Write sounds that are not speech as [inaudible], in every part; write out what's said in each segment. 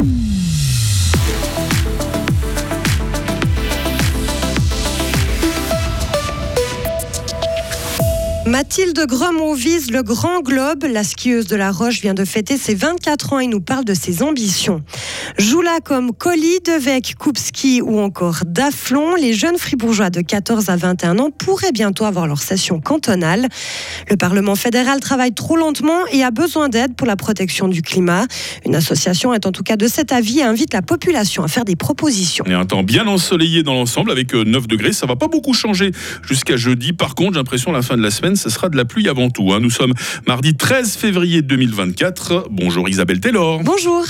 Mm-hmm. Mathilde Gremont vise le grand globe. La skieuse de la Roche vient de fêter ses 24 ans et nous parle de ses ambitions. Joula comme Colli, Devec, Koupski ou encore Daflon, les jeunes fribourgeois de 14 à 21 ans pourraient bientôt avoir leur session cantonale. Le Parlement fédéral travaille trop lentement et a besoin d'aide pour la protection du climat. Une association est en tout cas de cet avis et invite la population à faire des propositions. Et un temps bien ensoleillé dans l'ensemble avec 9 euh, degrés, ça va pas beaucoup changer jusqu'à jeudi. Par contre, j'ai l'impression la fin de la semaine ce sera de la pluie avant tout. Hein. Nous sommes mardi 13 février 2024. Bonjour Isabelle Taylor. Bonjour.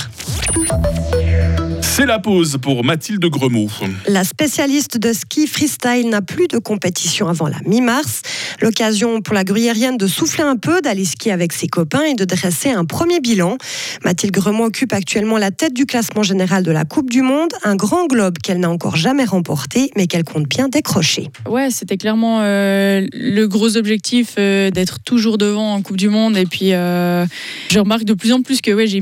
C'est la pause pour Mathilde Gremaud. La spécialiste de ski freestyle n'a plus de compétition avant la mi-mars. L'occasion pour la gruyérienne de souffler un peu, d'aller skier avec ses copains et de dresser un premier bilan. Mathilde Gremaud occupe actuellement la tête du classement général de la Coupe du Monde, un grand globe qu'elle n'a encore jamais remporté, mais qu'elle compte bien décrocher. Ouais, c'était clairement euh, le gros objectif euh, d'être toujours devant en Coupe du Monde. Et puis, euh, je remarque de plus en plus que ouais, j'ai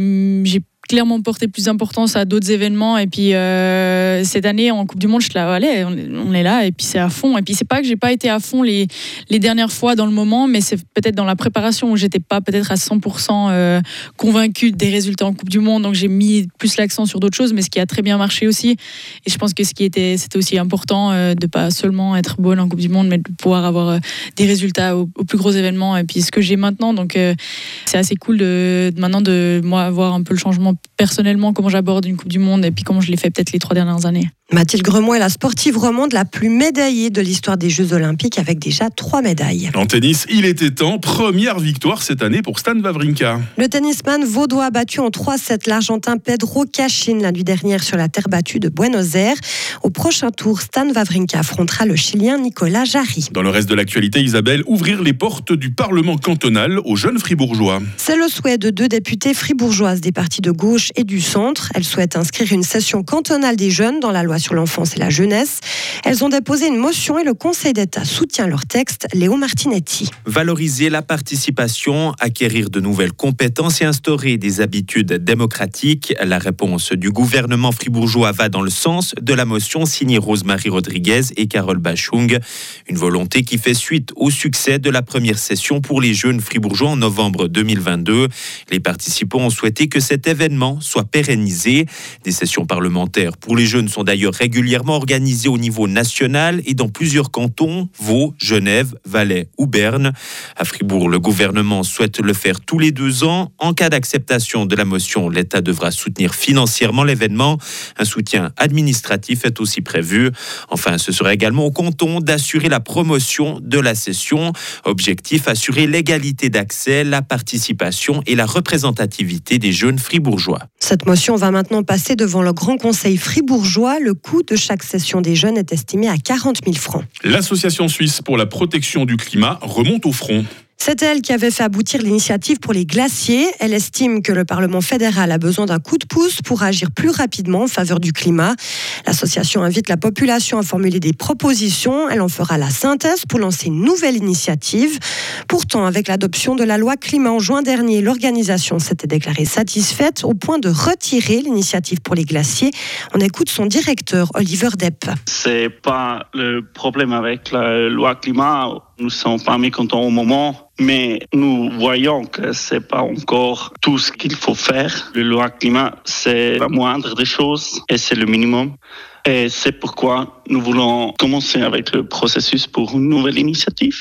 clairement porté plus d'importance à d'autres événements. Et puis euh, cette année en Coupe du Monde, je là, allez, on est là et puis c'est à fond. Et puis c'est pas que j'ai pas été à fond les, les dernières fois dans le moment, mais c'est peut-être dans la préparation où j'étais pas peut-être à 100% euh, convaincue des résultats en Coupe du Monde. Donc j'ai mis plus l'accent sur d'autres choses, mais ce qui a très bien marché aussi. Et je pense que ce qui était, c'était aussi important euh, de pas seulement être bonne en Coupe du Monde, mais de pouvoir avoir euh, des résultats aux, plus gros événements. Et puis ce que j'ai maintenant, donc c'est assez cool de, de maintenant de moi avoir un peu le changement personnellement comment j'aborde une Coupe du Monde et puis comment je l'ai fait peut-être les trois dernières années. Mathilde Gremont est la sportive romande la plus médaillée de l'histoire des Jeux Olympiques avec déjà trois médailles. En tennis, il était temps. Première victoire cette année pour Stan Wawrinka. Le tennisman vaudois a battu en 3-7 l'Argentin Pedro Cachin la nuit dernière sur la terre battue de Buenos Aires. Au prochain tour, Stan Wawrinka affrontera le Chilien Nicolas Jarry. Dans le reste de l'actualité, Isabelle, ouvrir les portes du Parlement cantonal aux jeunes fribourgeois. C'est le souhait de deux députés fribourgeoises des partis de gauche et du centre. Elles souhaitent inscrire une session cantonale des jeunes dans la loi sur l'enfance et la jeunesse. Elles ont déposé une motion et le Conseil d'État soutient leur texte. Léo Martinetti. Valoriser la participation, acquérir de nouvelles compétences et instaurer des habitudes démocratiques. La réponse du gouvernement fribourgeois va dans le sens de la motion signée Rosemarie Rodriguez et Carole Bachung. Une volonté qui fait suite au succès de la première session pour les jeunes fribourgeois en novembre 2022. Les participants ont souhaité que cet événement soit pérennisé. Des sessions parlementaires pour les jeunes sont d'ailleurs régulièrement organisées au niveau national et dans plusieurs cantons, Vaud, Genève, Valais ou Berne. À Fribourg, le gouvernement souhaite le faire tous les deux ans. En cas d'acceptation de la motion, l'État devra soutenir financièrement l'événement. Un soutien administratif est aussi prévu. Enfin, ce sera également au canton d'assurer la promotion de la session. Objectif, assurer l'égalité d'accès, la participation et la représentativité des jeunes fribourgeois. Cette motion va maintenant passer devant le Grand Conseil fribourgeois. Le coût de chaque session des jeunes est estimé à 40 000 francs. L'Association suisse pour la protection du climat remonte au front. C'est elle qui avait fait aboutir l'initiative pour les glaciers. Elle estime que le Parlement fédéral a besoin d'un coup de pouce pour agir plus rapidement en faveur du climat. L'association invite la population à formuler des propositions. Elle en fera la synthèse pour lancer une nouvelle initiative. Pourtant, avec l'adoption de la loi climat en juin dernier, l'organisation s'était déclarée satisfaite au point de retirer l'initiative pour les glaciers. On écoute son directeur, Oliver Depp. C'est pas le problème avec la loi climat nous sommes pas mécontents au moment, mais nous voyons que c'est pas encore tout ce qu'il faut faire. Le loi climat, c'est la moindre des choses et c'est le minimum. Et c'est pourquoi nous voulons commencer avec le processus pour une nouvelle initiative.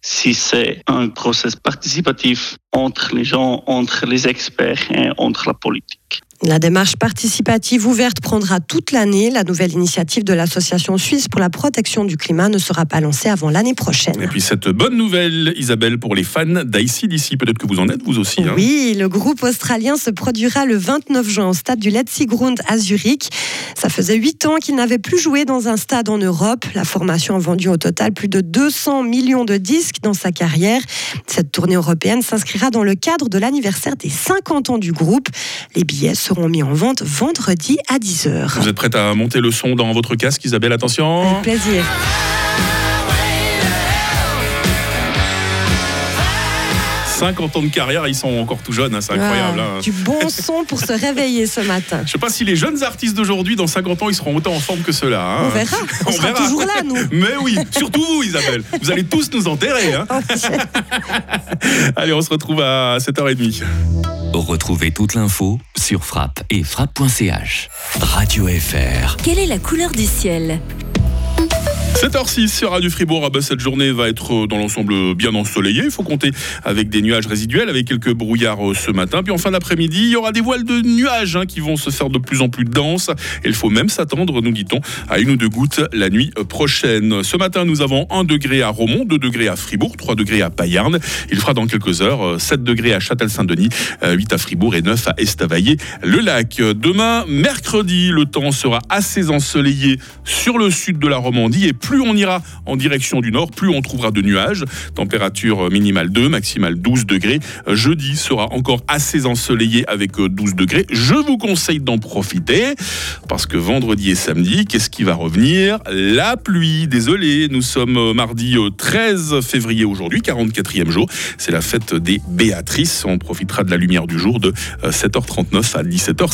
Si c'est un processus participatif entre les gens, entre les experts et entre la politique. La démarche participative ouverte prendra toute l'année. La nouvelle initiative de l'Association suisse pour la protection du climat ne sera pas lancée avant l'année prochaine. Et puis cette bonne nouvelle, Isabelle, pour les fans d'ici, peut-être que vous en êtes vous aussi. Hein. Oui, le groupe australien se produira le 29 juin au stade du Letzigrund à Zurich. Ça faisait huit ans qu'il n'avait plus joué dans un stade en Europe. La formation a vendu au total plus de 200 millions de disques dans sa carrière. Cette tournée européenne s'inscrira dans le cadre de l'anniversaire des 50 ans du groupe. Les billets seront mis en vente vendredi à 10h. Vous êtes prête à monter le son dans votre casque, Isabelle Attention. Avec plaisir. 50 ans de carrière, ils sont encore tout jeunes, hein, c'est incroyable. Ah, hein. Du bon [laughs] son pour se réveiller ce matin. Je sais pas si les jeunes artistes d'aujourd'hui, dans 50 ans, ils seront autant en forme que ceux-là. hein. On verra. On, [laughs] On sera verra. toujours là, nous. [laughs] Mais oui, surtout vous, Isabelle. Vous allez tous nous enterrer. hein. Allez, on se retrouve à 7h30. Retrouvez toute l'info sur frappe et frappe.ch. Radio FR. Quelle est la couleur du ciel? 7h06 sur Radio Fribourg. Ah bah, cette journée va être euh, dans l'ensemble bien ensoleillée. Il faut compter avec des nuages résiduels, avec quelques brouillards euh, ce matin. Puis en fin d'après-midi, il y aura des voiles de nuages hein, qui vont se faire de plus en plus denses. Il faut même s'attendre, nous dit-on, à une ou deux gouttes la nuit euh, prochaine. Ce matin, nous avons 1 degré à Romont, 2 degrés à Fribourg, 3 degrés à Payarn. Il fera dans quelques heures euh, 7 degrés à Châtel-Saint-Denis, euh, 8 à Fribourg et 9 à Estavayer-le-Lac. Demain, mercredi, le temps sera assez ensoleillé sur le sud de la Romandie on ira en direction du nord, plus on trouvera de nuages. Température minimale 2, maximale 12 degrés. Jeudi sera encore assez ensoleillé avec euh, 12 degrés. Je vous conseille d'en profiter parce que vendredi et samedi, qu'est-ce qui va revenir? La pluie. Désolé, nous sommes euh, mardi euh, 13 février aujourd'hui, 44e jour. C'est la fête des Béatrices. On profitera de la lumière du jour de euh, 7h39 à 17h50.